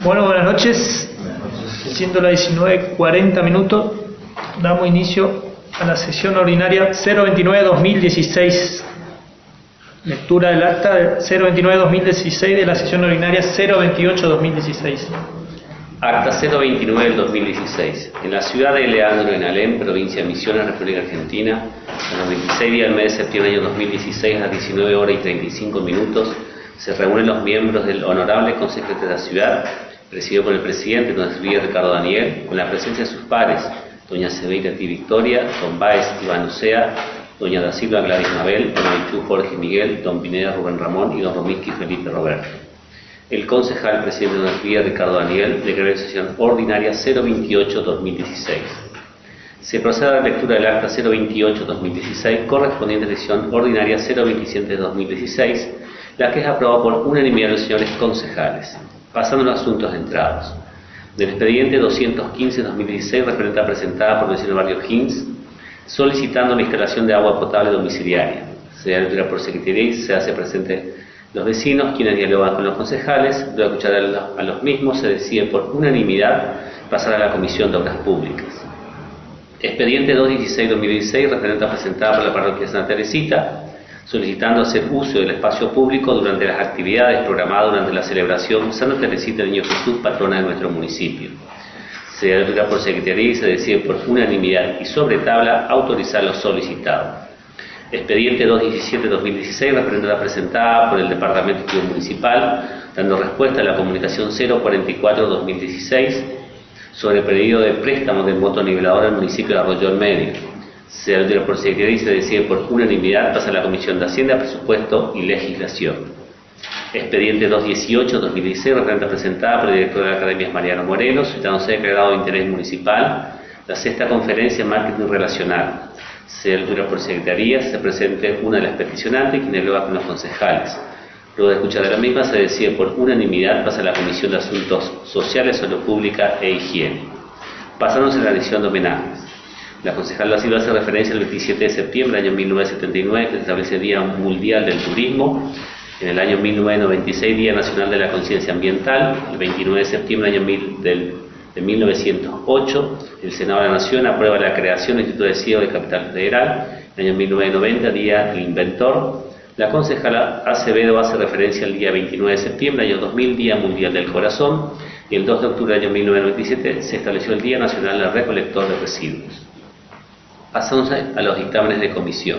Bueno, buenas noches. Siendo las 19.40 minutos, damos inicio a la sesión ordinaria 029-2016. Lectura del acta 029-2016 de la sesión ordinaria 028-2016. Acta 029 del 2016. En la ciudad de Leandro, en Alem, provincia de Misiones, República Argentina, en los 26 días del mes de septiembre del año 2016 a las 19 horas y 35 minutos, se reúnen los miembros del Honorable Consejo de la Ciudad, presidido por el presidente, don Silvia Ricardo Daniel, con la presencia de sus pares, doña Seveira T. Victoria, don Baez Iván Ocea, doña Da Silva Gladys Mabel, don Aitú Jorge Miguel, don Pineda Rubén Ramón y don Romiski Felipe Roberto. El concejal presidente de la Energía, Ricardo Daniel, declaró sesión ordinaria 028-2016. Se procede a la lectura del acta 028-2016 correspondiente a la sesión ordinaria 027-2016, la que es aprobada por unanimidad de los señores concejales. Pasando a los asuntos entrados. Del expediente 215-2016, referente a presentada por el señor Barrio Hinz, solicitando la instalación de agua potable domiciliaria. Se da por secretaría y se hace presente los vecinos, quienes dialogan con los concejales, luego de escuchar a los mismos, se decide por unanimidad pasar a la Comisión de Obras Públicas. Expediente 216-2016, referente a presentada por la parroquia de Santa Teresita, solicitando hacer uso del espacio público durante las actividades programadas durante la celebración Santa Teresita Niño Jesús, patrona de nuestro municipio. Se da por secretaría y se decide por unanimidad y sobre tabla autorizar lo solicitado. Expediente 217-2016, referente presentada por el Departamento Municipal, dando respuesta a la comunicación 044-2016 sobre el pedido de préstamo del nivelador al municipio de Arroyo del Medio. Se altera por secretaría y se decide por unanimidad pasa a la Comisión de Hacienda, Presupuesto y Legislación. Expediente 218-2016, referente presentada por el director de la Academia Mariano Morelos, citándose declarado de interés municipal la sexta conferencia en marketing relacional se altura por secretaría, se presente una de las peticionantes, quien dialoga con los concejales. Luego de escuchar a la misma, se decide por unanimidad pasa a la Comisión de Asuntos Sociales, Salud Pública e Higiene. Pasamos a la edición de homenajes. La concejal Silva hace referencia al 27 de septiembre del año 1979, que se establece Día Mundial del Turismo. En el año 1996, Día Nacional de la Conciencia Ambiental. El 29 de septiembre del año del de 1908, el Senado de la Nación aprueba la creación del Instituto de Ciego de Capital Federal. En el año 1990, Día del Inventor. La concejala Acevedo hace referencia al día 29 de septiembre, año 2000, Día Mundial del Corazón. Y el 2 de octubre del año 1997 se estableció el Día Nacional del Recolector de Residuos. Pasamos a los dictámenes de comisión.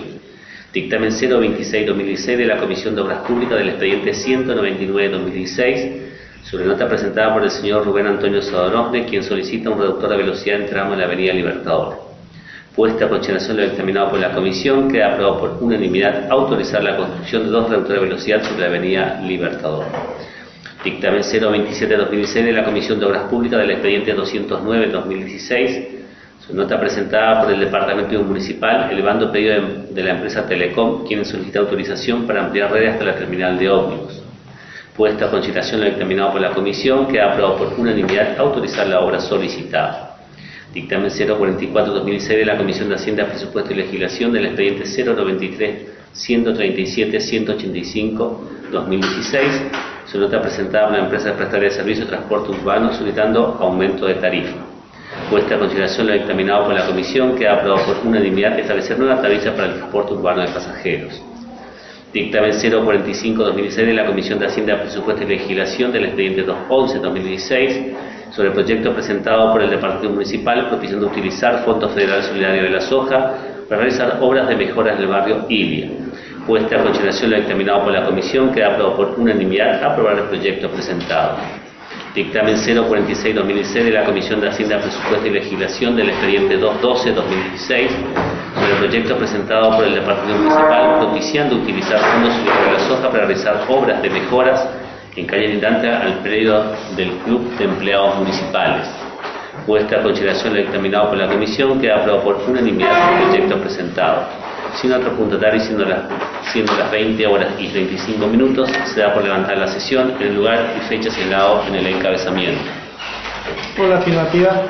Dictamen 026-2016 de la Comisión de Obras Públicas del expediente 199-2016 sobre nota presentada por el señor Rubén Antonio Sadonosne, quien solicita un reductor de velocidad en tramo de la Avenida Libertador. Puesta a consideración lo examinado por la Comisión, queda aprobado por unanimidad autorizar la construcción de dos reductores de velocidad sobre la Avenida Libertador. Dictamen 027-2016 de la Comisión de Obras Públicas del expediente 209-2016, su nota presentada por el Departamento Municipal, elevando pedido de, de la empresa Telecom, quien solicita autorización para ampliar redes hasta la terminal de ómnibus. Puesta a consideración lo examinado por la Comisión, queda aprobado por unanimidad autorizar la obra solicitada. Dictamen 044-2006 de la Comisión de Hacienda, Presupuesto y Legislación del expediente 093-137-185-2016. Su nota presentada por la empresa prestataria de servicios de transporte urbano solicitando aumento de tarifa. Puesta a consideración lo examinado por la Comisión, queda aprobado por unanimidad establecer nueva tarifa para el transporte urbano de pasajeros. Dictamen 045-2016 de la Comisión de Hacienda, Presupuesto y Legislación del expediente 211-2016 sobre el proyecto presentado por el Departamento Municipal propiciando utilizar Fondo Federal Solidario de la Soja para realizar obras de mejoras del barrio Ilia. Puesta a consideración lo examinado por la Comisión, queda aprobado por unanimidad aprobar el proyecto presentado. Dictamen 046-2016 de la Comisión de Hacienda, Presupuesto y Legislación del expediente 212-2016 sobre el proyecto presentado por el Departamento Municipal propiciando utilizar fondos de la soja para realizar obras de mejoras en calle lindante al predio del Club de Empleados Municipales. Puesta a consideración el dictaminado por la Comisión, queda aprobado por unanimidad el proyecto presentado. Sin otro punto tarde, siendo las, siendo las 20 horas y 35 minutos, se da por levantar la sesión en el lugar y fecha señalado en el encabezamiento. Por la afirmativa.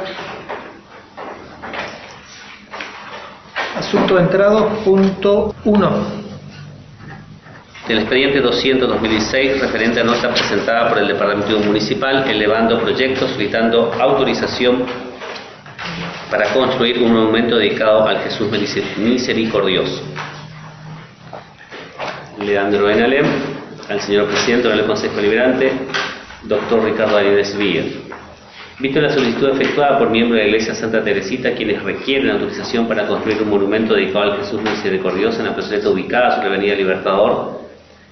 Asunto entrado, punto 1. Del expediente 200-2016 referente a nota presentada por el Departamento Municipal elevando proyectos solicitando autorización para construir un monumento dedicado al Jesús misericordioso. Leandro Enalem, al señor presidente del Consejo Deliberante, doctor Ricardo Arides Villa. Visto la solicitud efectuada por miembros de la Iglesia Santa Teresita, quienes requieren autorización para construir un monumento dedicado al Jesús misericordioso en la plazoleta ubicada sobre la Avenida Libertador,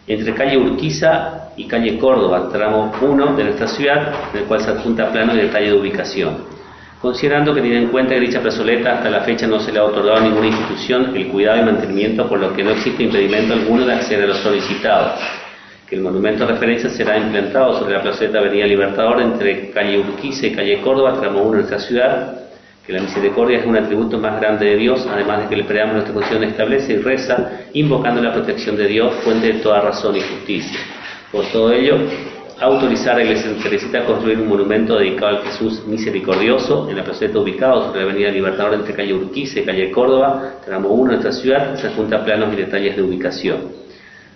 entre calle Urquiza y calle Córdoba, tramo 1 de nuestra ciudad, en el cual se adjunta plano y detalle de ubicación. Considerando que tiene en cuenta que dicha plazoleta hasta la fecha no se le ha otorgado a ninguna institución el cuidado y mantenimiento, por lo que no existe impedimento alguno de acceder a los solicitados, que el monumento de referencia será implantado sobre la plazoleta Avenida Libertador entre calle Urquiza y calle Córdoba, tramo 1 de nuestra ciudad, que la misericordia es un atributo más grande de Dios, además de que el preámbulo de nuestra Constitución establece y reza, invocando la protección de Dios, fuente de toda razón y justicia. Por todo ello, autorizar a Iglesia Teresita a construir un monumento dedicado al Jesús misericordioso en la placeta ubicado sobre la Avenida Libertador entre calle Urquiza y calle Córdoba, tramo 1 de nuestra ciudad, se junta planos y detalles de ubicación.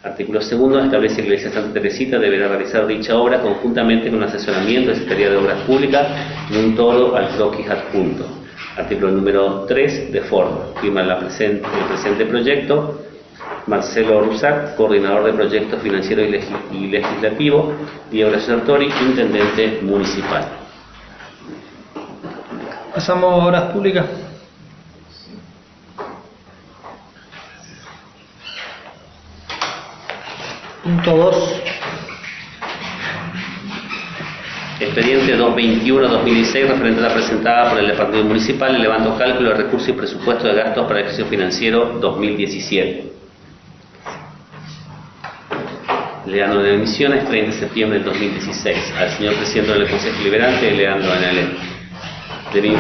Artículo segundo establece que la Iglesia Santa Teresita deberá realizar dicha obra conjuntamente con asesoramiento de Secretaría de Obras Públicas y un todo al croquis adjunto. Artículo número 3, de forma. Firma la presente, el presente proyecto Marcelo Rusac, coordinador de proyectos financieros y, legislativo, y Horacio Sartori, intendente municipal. Pasamos a obras públicas. Punto 2. Expediente 221-2016 referente a la presentada por el Departamento Municipal elevando cálculo de recursos y presupuesto de gastos para el ejercicio financiero 2017. Leandro de Emisiones, 30 de septiembre del 2016. Al señor presidente del Consejo Liberante, Leandro Anale. De mi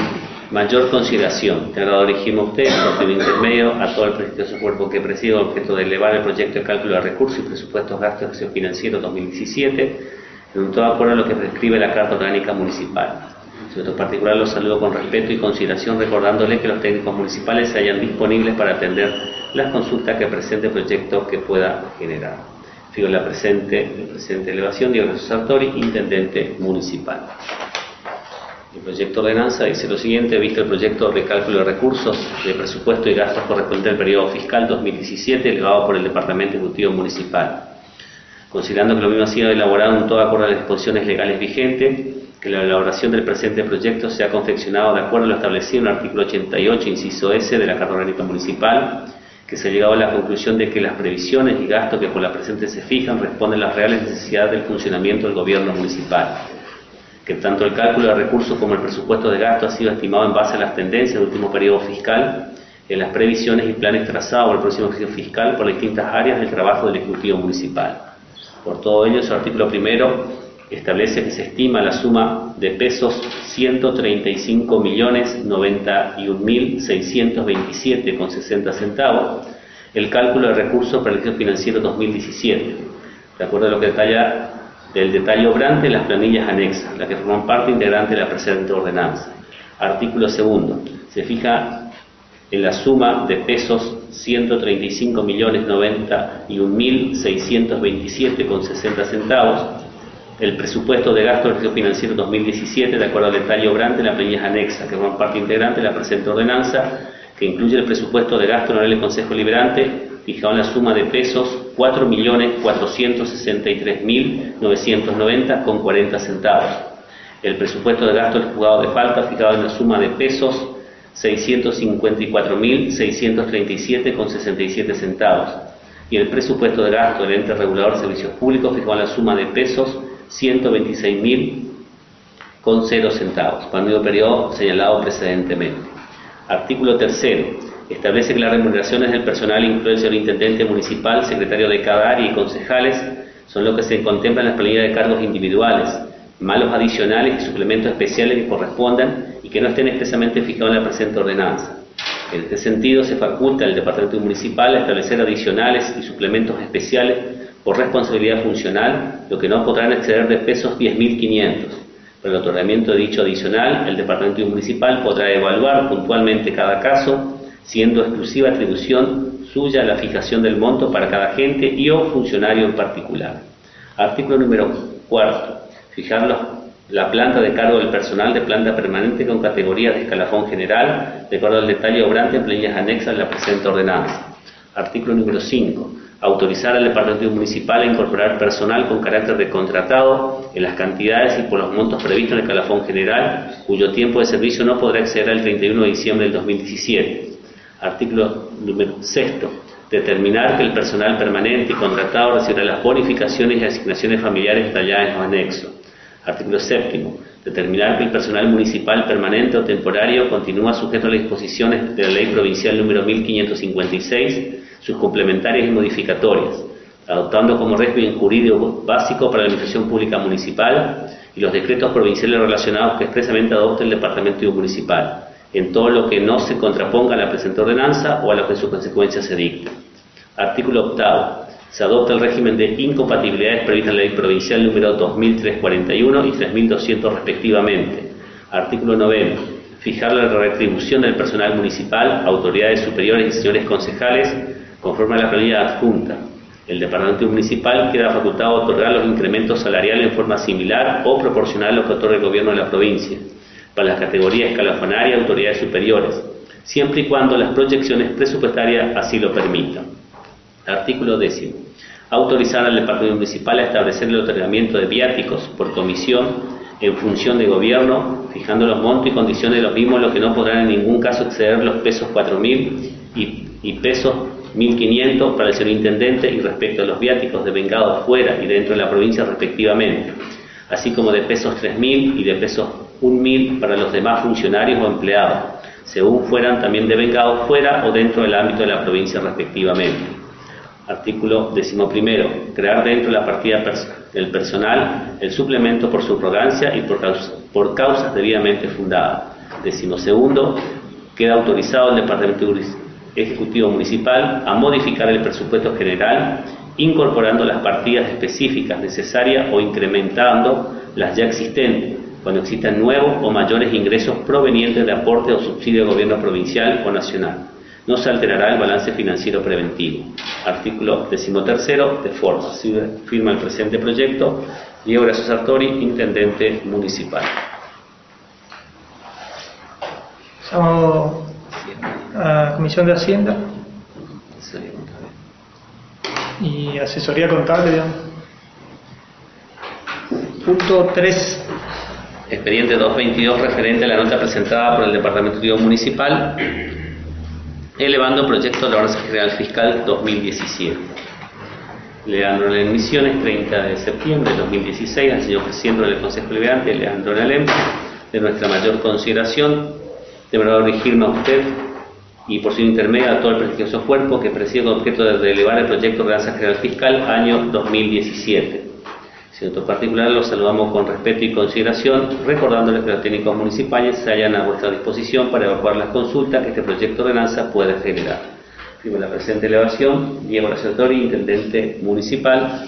mayor consideración, te lo dirigimos a usted, por el intermedio, a todo el prestigioso cuerpo que presido, objeto de elevar el proyecto de cálculo de recursos y presupuestos gastos de ejercicio financiero 2017 en todo acuerdo a lo que prescribe la Carta Orgánica Municipal. En otro particular los saludo con respeto y consideración recordándole que los técnicos municipales se hayan disponibles para atender las consultas que presente el proyecto que pueda generar. Fijo la presente, el presente elevación, Diego Sartori, Intendente Municipal. El proyecto de ordenanza dice lo siguiente, visto el proyecto de cálculo de recursos de presupuesto y gastos correspondiente al periodo fiscal 2017 elevado por el Departamento Ejecutivo Municipal considerando que lo mismo ha sido elaborado en todo acuerdo a las disposiciones legales vigentes, que la elaboración del presente proyecto sea confeccionado de acuerdo a lo establecido en el artículo 88, inciso S de la Carta Orgánica Municipal, que se ha llegado a la conclusión de que las previsiones y gastos que por la presente se fijan responden a las reales necesidades del funcionamiento del gobierno municipal, que tanto el cálculo de recursos como el presupuesto de gasto ha sido estimado en base a las tendencias del último periodo fiscal, en las previsiones y planes trazados el próximo ejercicio fiscal por las distintas áreas del trabajo del Ejecutivo Municipal. Por todo ello, su artículo primero establece que se estima la suma de pesos 135.091.627,60 centavos, el cálculo de recursos para el ejercicio financiero 2017, de acuerdo a lo que detalla del detalle obrante las planillas anexas, las que forman parte integrante de la presente ordenanza. Artículo segundo. Se fija en la suma de pesos 135.091.627,60 centavos, el presupuesto de gasto del financiero 2017, de acuerdo al detalle obrante en la planilla anexa, que forma parte integrante de la presente ordenanza, que incluye el presupuesto de gasto en el Consejo Liberante, fijado en la suma de pesos 4.463.990,40 centavos. El presupuesto de gasto del juzgado de falta, fijado en la suma de pesos 654.637,67 centavos y el presupuesto de gasto del ente regulador de servicios públicos fijó la suma de pesos 126.000,0 centavos para el periodo señalado precedentemente. Artículo tercero. Establece que las remuneraciones del personal incluye el intendente municipal, secretario de cada área y concejales son lo que se contempla en las planillas de cargos individuales, malos adicionales y suplementos especiales que correspondan y que no estén expresamente fijados en la presente ordenanza. En este sentido, se faculta al Departamento Municipal a establecer adicionales y suplementos especiales por responsabilidad funcional, lo que no podrán exceder de pesos 10.500. Para el otorgamiento de dicho adicional, el Departamento Municipal podrá evaluar puntualmente cada caso, siendo exclusiva atribución suya la fijación del monto para cada agente y o funcionario en particular. Artículo número cuarto. Fijar la planta de cargo del personal de planta permanente con categorías de escalafón general, de acuerdo al detalle obrante en planillas anexas en la presente ordenanza. Artículo número 5. Autorizar al Departamento Municipal a incorporar personal con carácter de contratado en las cantidades y por los montos previstos en el escalafón general, cuyo tiempo de servicio no podrá exceder al 31 de diciembre del 2017. Artículo número 6. Determinar que el personal permanente y contratado recibirá las bonificaciones y asignaciones familiares detalladas en los anexos. Artículo 7. Determinar que el personal municipal permanente o temporario continúa sujeto a las disposiciones de la Ley Provincial número 1556, sus complementarias y modificatorias, adoptando como régimen jurídico básico para la Administración Pública Municipal y los decretos provinciales relacionados que expresamente adopte el Departamento Municipal, en todo lo que no se contraponga a la presente ordenanza o a lo que en su consecuencia se dicta. Artículo octavo se adopta el régimen de incompatibilidades previsto en la ley provincial número 2341 y 3200 respectivamente. Artículo 9. Fijar la retribución del personal municipal, autoridades superiores y señores concejales conforme a la planilla adjunta. El departamento municipal queda facultado a otorgar los incrementos salariales en forma similar o proporcional a lo que otorga el gobierno de la provincia, para las categorías escalafonaria y autoridades superiores, siempre y cuando las proyecciones presupuestarias así lo permitan. Artículo décimo. Autorizar al Departamento Municipal a establecer el otorgamiento de viáticos por comisión en función de gobierno, fijando los montos y condiciones de los mismos, lo que no podrán en ningún caso exceder los pesos 4.000 y, y pesos 1.500 para el señor intendente y respecto a los viáticos devengados fuera y dentro de la provincia respectivamente, así como de pesos 3.000 y de pesos 1.000 para los demás funcionarios o empleados, según fueran también devengados fuera o dentro del ámbito de la provincia respectivamente. Artículo decimoprimero. Crear dentro de la partida del personal el suplemento por subrogancia y por, por causas debidamente fundadas. Decimosegundo. Queda autorizado el Departamento Ejecutivo Municipal a modificar el presupuesto general incorporando las partidas específicas necesarias o incrementando las ya existentes cuando existan nuevos o mayores ingresos provenientes de aporte o subsidio del gobierno provincial o nacional no se alterará el balance financiero preventivo. Artículo decimotercero, de forma. Firma el presente proyecto Diego Gracias Sartori, Intendente Municipal. A Comisión de Hacienda y Asesoría Contable, digamos. Punto 3. Expediente 222 referente a la nota presentada por el Departamento Municipal elevando proyecto de la Orden General Fiscal 2017. Leandro en Misiones, 30 de septiembre de 2016, al señor presidente del Consejo Liberante, Leandro Nalem, de nuestra mayor consideración, deberá dirigirme a usted y por su intermedio a todo el prestigioso cuerpo que preside con objeto de elevar el proyecto de Orden General Fiscal año 2017 en particular, los saludamos con respeto y consideración, recordándoles que los técnicos municipales se hallan a vuestra disposición para evacuar las consultas que este proyecto de ordenanza puede generar. Primero, la presente elevación, Diego Racetori, Intendente Municipal.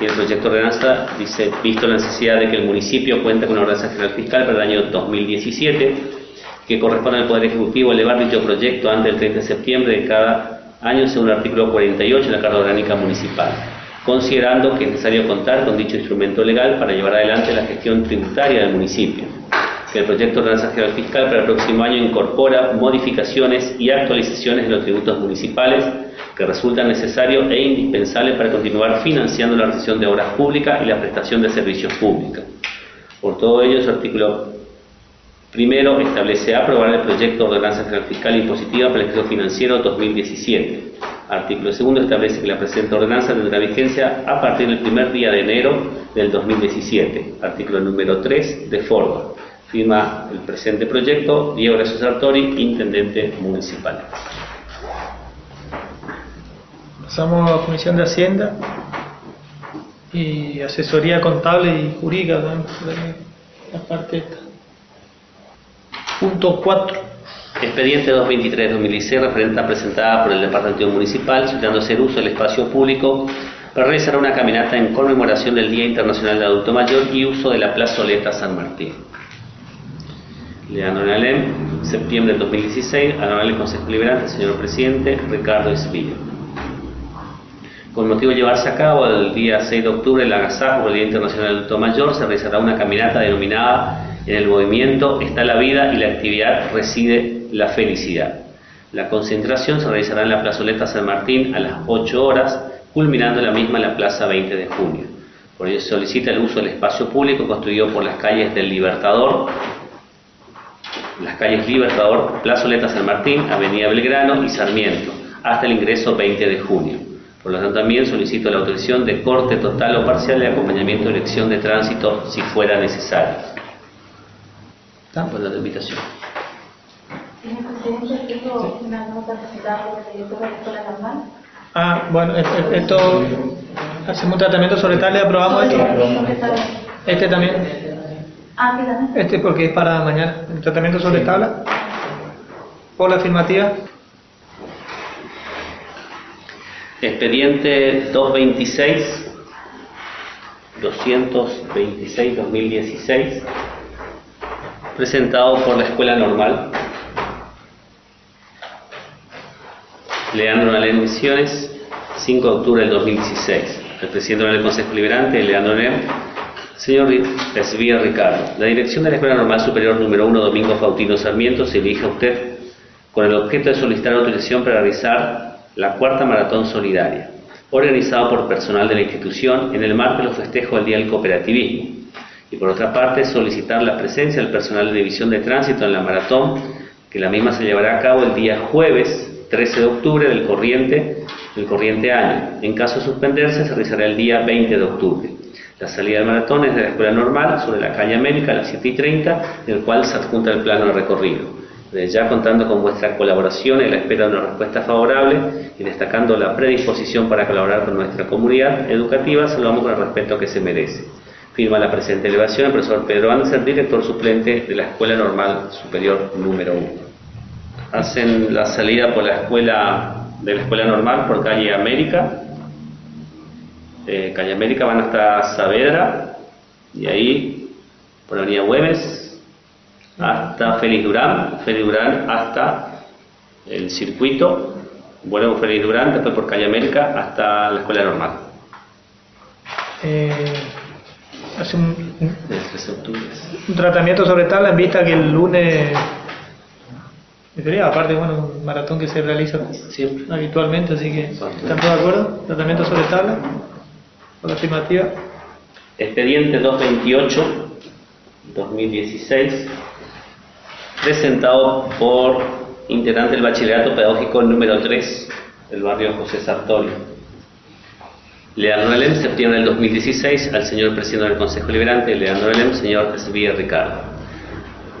Y el proyecto de ordenanza dice, visto la necesidad de que el municipio cuente con una ordenanza general fiscal para el año 2017, que corresponde al Poder Ejecutivo elevar dicho proyecto antes del 30 de septiembre de cada año según el artículo 48 de la Carta Orgánica Municipal considerando que es necesario contar con dicho instrumento legal para llevar adelante la gestión tributaria del municipio. Que el proyecto de transacción fiscal para el próximo año incorpora modificaciones y actualizaciones de los tributos municipales que resultan necesarios e indispensables para continuar financiando la realización de obras públicas y la prestación de servicios públicos. Por todo ello, su artículo primero establece aprobar el proyecto de ordenanza fiscal impositiva para el ejercicio financiero 2017 Artículo segundo establece que la presente ordenanza tendrá vigencia a partir del primer día de enero del 2017. Artículo número 3 de forma. Firma el presente proyecto Diego Gracias Sartori, Intendente Municipal. Pasamos a la Comisión de Hacienda. y asesoría contable y jurídica la parte esta. Punto 4. Expediente 223-2016, referente presentada por el Departamento Municipal, solicitándose el uso del espacio público para realizar una caminata en conmemoración del Día Internacional del Adulto Mayor y uso de la plazoleta San Martín. Leandro Nalem, septiembre del 2016, honorable Consejo Liberante, señor presidente, Ricardo Espino. Con motivo de llevarse a cabo el día 6 de octubre el agasajo por el Día Internacional del Adulto Mayor, se realizará una caminata denominada En el movimiento está la vida y la actividad reside la felicidad. La concentración se realizará en la plazoleta San Martín a las 8 horas, culminando la misma en la Plaza 20 de junio. Por ello se solicita el uso del espacio público construido por las calles del Libertador, las calles Libertador, Plazoleta San Martín, Avenida Belgrano y Sarmiento, hasta el ingreso 20 de junio. Por lo tanto, también solicito la autorización de corte total o parcial de acompañamiento de dirección de tránsito si fuera necesario. Por la invitación. Ah, bueno, esto, hacemos un tratamiento sobre tal y aprobamos esto. Este también. Ah, Este porque es para mañana. El tratamiento sobre tabla. Por la afirmativa. Expediente 226, 226-2016, presentado por la Escuela Normal. Leandro Nalén Misiones, 5 de octubre del 2016. El presidente del Consejo Liberante, Leandro Nalén, Señor Esvía Ricardo, la dirección de la Escuela Normal Superior número 1 Domingo Fautino Sarmiento se dirige a usted con el objeto de solicitar autorización para realizar la cuarta maratón solidaria, organizada por personal de la institución en el marco de los festejos del Día del Cooperativismo. Y por otra parte, solicitar la presencia del personal de división de tránsito en la maratón, que la misma se llevará a cabo el día jueves 13 de octubre del corriente, del corriente año. En caso de suspenderse, se realizará el día 20 de octubre. La salida del maratón es de la Escuela Normal sobre la calle América a las 7 y 30, del cual se adjunta el plano de recorrido. Ya contando con vuestra colaboración y la espera de una respuesta favorable y destacando la predisposición para colaborar con nuestra comunidad educativa, saludamos con el respeto que se merece. Firma la presente elevación el profesor Pedro Anderson, director suplente de la Escuela Normal Superior número 1. Hacen la salida por la escuela de la Escuela Normal por calle América, eh, Calle América van hasta Saavedra y ahí por la avenida Güemes hasta Félix Durán, Félix Durán hasta el circuito, vuelvo Félix Durán, después por Calle América hasta la escuela normal. Eh, hace un, un, tratamiento sobre tal en vista que el lunes sería aparte bueno un maratón que se realiza Siempre. habitualmente así que están todos de acuerdo tratamiento sobre tabla la afirmativa. Expediente 228, 2016, presentado por integrante del Bachillerato Pedagógico número 3 del barrio José Sartorio. Leandro Elem, septiembre del 2016, al señor presidente del Consejo Liberante, Leandro Elem, señor Sevilla Ricardo.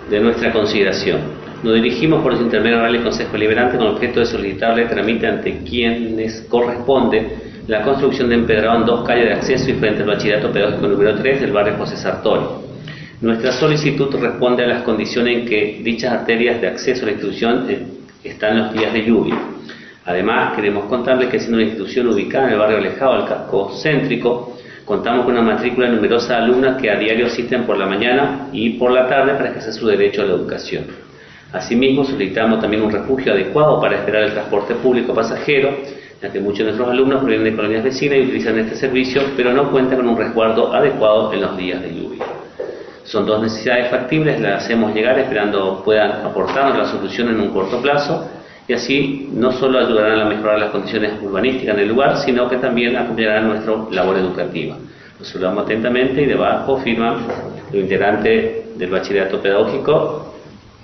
De nuestra consideración, nos dirigimos por los intermediarios del Consejo Liberante con objeto de solicitarle tramite ante quienes corresponde la construcción de empedrado en dos calles de acceso y frente al bachillerato pedagógico número 3 del barrio José Sartori. Nuestra solicitud responde a las condiciones en que dichas arterias de acceso a la institución eh, están los días de lluvia. Además, queremos contarles que siendo una institución ubicada en el barrio alejado del casco céntrico, contamos con una matrícula de numerosas alumnas que a diario asisten por la mañana y por la tarde para ejercer su derecho a la educación. Asimismo, solicitamos también un refugio adecuado para esperar el transporte público pasajero ya que muchos de nuestros alumnos provienen de colonias vecinas y utilizan este servicio, pero no cuentan con un resguardo adecuado en los días de lluvia. Son dos necesidades factibles, las hacemos llegar esperando puedan aportarnos la solución en un corto plazo y así no solo ayudarán a mejorar las condiciones urbanísticas del lugar, sino que también acompañarán nuestra labor educativa. Lo saludamos atentamente y debajo firma el integrante del bachillerato pedagógico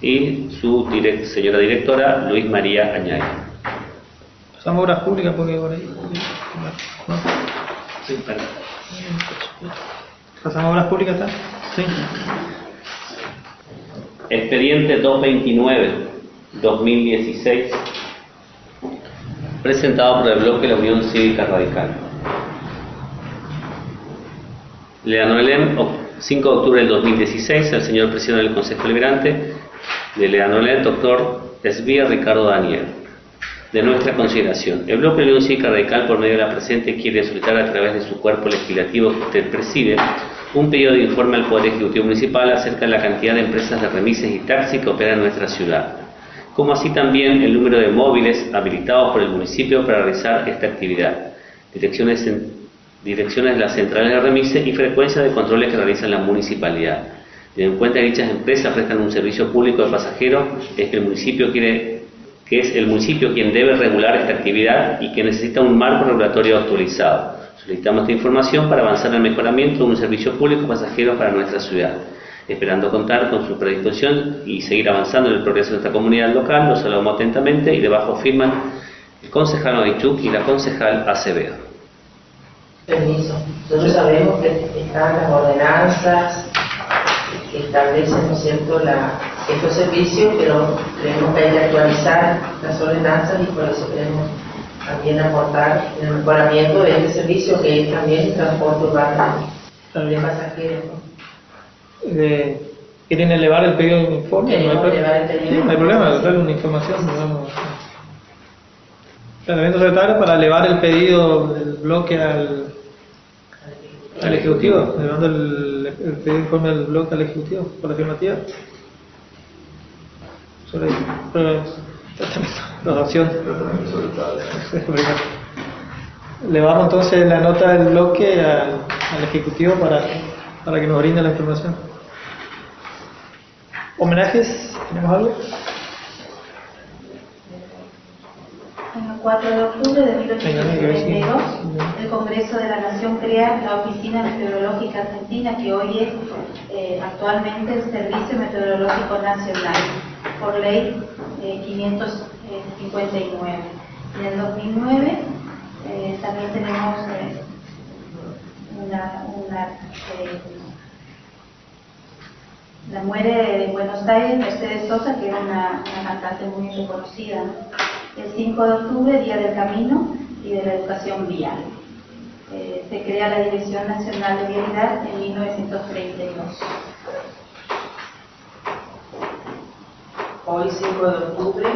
y su señora directora Luis María Añaya. Pasamos obras públicas porque por ahí. Sí, perdón. Pasamos obras públicas, ¿está? Sí. Expediente 229, 2016, presentado por el bloque la Unión Cívica Radical. Leanolem, 5 de octubre del 2016, el señor presidente del Consejo Liberante de Leanolem, doctor Esbía Ricardo Daniel. De nuestra consideración, el bloque de Unión Cívica Radical, por medio de la presente, quiere solicitar a través de su cuerpo legislativo que usted preside un pedido de informe al Poder Ejecutivo Municipal acerca de la cantidad de empresas de remises y taxis que operan en nuestra ciudad, como así también el número de móviles habilitados por el municipio para realizar esta actividad, direcciones, direcciones de las centrales de remises y frecuencia de controles que realiza la municipalidad. Teniendo en cuenta que dichas empresas prestan un servicio público de pasajeros, es el municipio quien debe regular esta actividad y que necesita un marco regulatorio actualizado. Solicitamos esta información para avanzar en el mejoramiento de un servicio público pasajero para nuestra ciudad. Esperando contar con su predisposición y seguir avanzando en el progreso de nuestra comunidad local, los saludamos atentamente y debajo firman el concejal Noichuk y la concejal Acevedo. Permiso. Nosotros sabemos que están las ordenanzas que establecen, ¿no es la, estos servicios, pero creemos que hay que actualizar las ordenanzas y por eso queremos también aportar el mejoramiento de este servicio que es también transporte urbano de pasajeros. Eh, ¿Quieren elevar el pedido de informe? Queremos no hay, pro- elevar el pedido de no hay problema, darle una información. Vamos. Tratamiento secretario para elevar el pedido del bloque al, al Ejecutivo, elevando el, el pedido de informe del bloque al Ejecutivo por la afirmativa. Sobre sobre tratamiento, donación. Elevamos entonces la nota del bloque al, al Ejecutivo para, para que nos brinde la información. ¿Homenajes? ¿Tenemos algo? En el 4 de octubre de Venga, 1872, venga, el Congreso de la Nación crea la Oficina Meteorológica Argentina, que hoy es eh, actualmente el Servicio Meteorológico Nacional, por ley eh, 559. En el 2009 eh, también tenemos eh, una, una, la muere en Buenos Aires Mercedes Sosa, que era una, una cantante muy reconocida. ¿no? El 5 de octubre, Día del Camino y de la Educación Vial. Eh, se crea la Dirección Nacional de Vialidad en 1932. Hoy, 5 de octubre,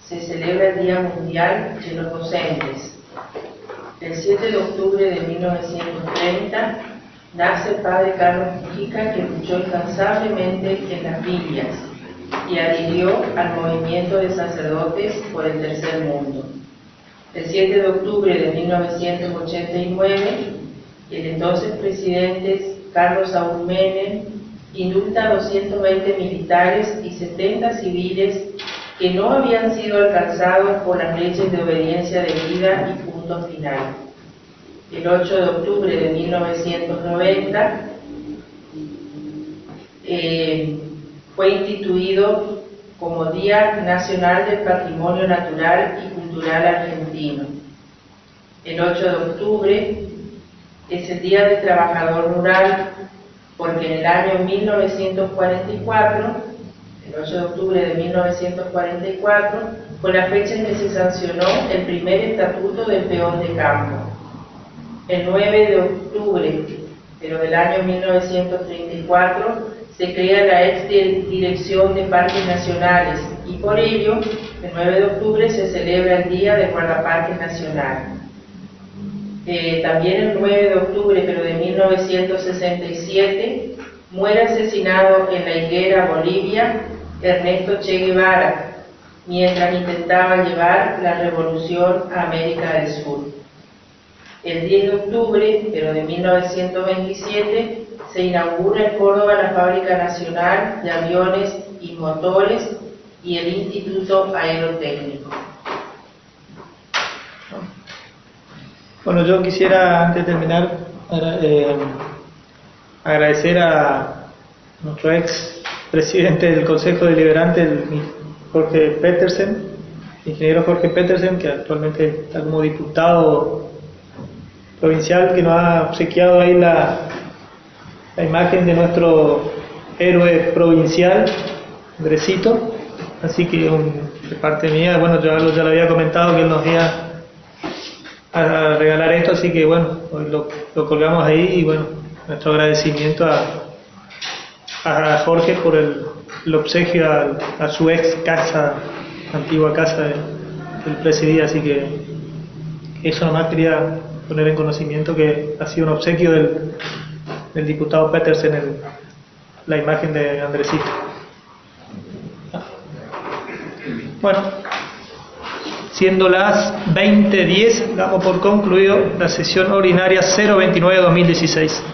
se celebra el Día Mundial de los Docentes. El 7 de octubre de 1930 nace el padre Carlos Mujica, que luchó incansablemente en las villas y adhirió al movimiento de sacerdotes por el tercer mundo. El 7 de octubre de 1989, el entonces presidente Carlos Saúl Menem indulta a 220 militares y 70 civiles que no habían sido alcanzados por las leyes de obediencia debida y punto final. El 8 de octubre de 1990 eh, fue instituido como Día Nacional del Patrimonio Natural y Cultural Argentino. El 8 de octubre es el Día del Trabajador Rural porque en el año 1944, el 8 de octubre de 1944, fue la fecha en que se sancionó el primer estatuto del peón de campo. El 9 de octubre, pero del año 1934, se crea la ex Dirección de Parques Nacionales y por ello, el 9 de octubre se celebra el Día del Guardaparques Nacional. Eh, también el 9 de octubre, pero de 1967, muere asesinado en la higuera Bolivia Ernesto Che Guevara, mientras intentaba llevar la revolución a América del Sur. El 10 de octubre, pero de 1927, se inaugura en Córdoba la Fábrica Nacional de Aviones y Motores y el Instituto Aerotécnico. Bueno, yo quisiera, antes de terminar, eh, agradecer a nuestro ex presidente del Consejo Deliberante, el Jorge Petersen, ingeniero Jorge Petersen, que actualmente está como diputado provincial, que nos ha obsequiado ahí la, la imagen de nuestro héroe provincial, Andresito. Así que un- de parte mía, bueno, yo ya lo había comentado que él nos iba a regalar esto, así que bueno, hoy lo, lo colgamos ahí y bueno, nuestro agradecimiento a, a Jorge por el, el obsequio a, a, su ex casa, antigua casa de, del presidía, así que eso nomás quería poner en conocimiento que ha sido un obsequio del, del diputado Petersen en la imagen de Andresito. Bueno, siendo las 20.10, damos por concluido la sesión ordinaria 029-2016.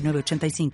906985.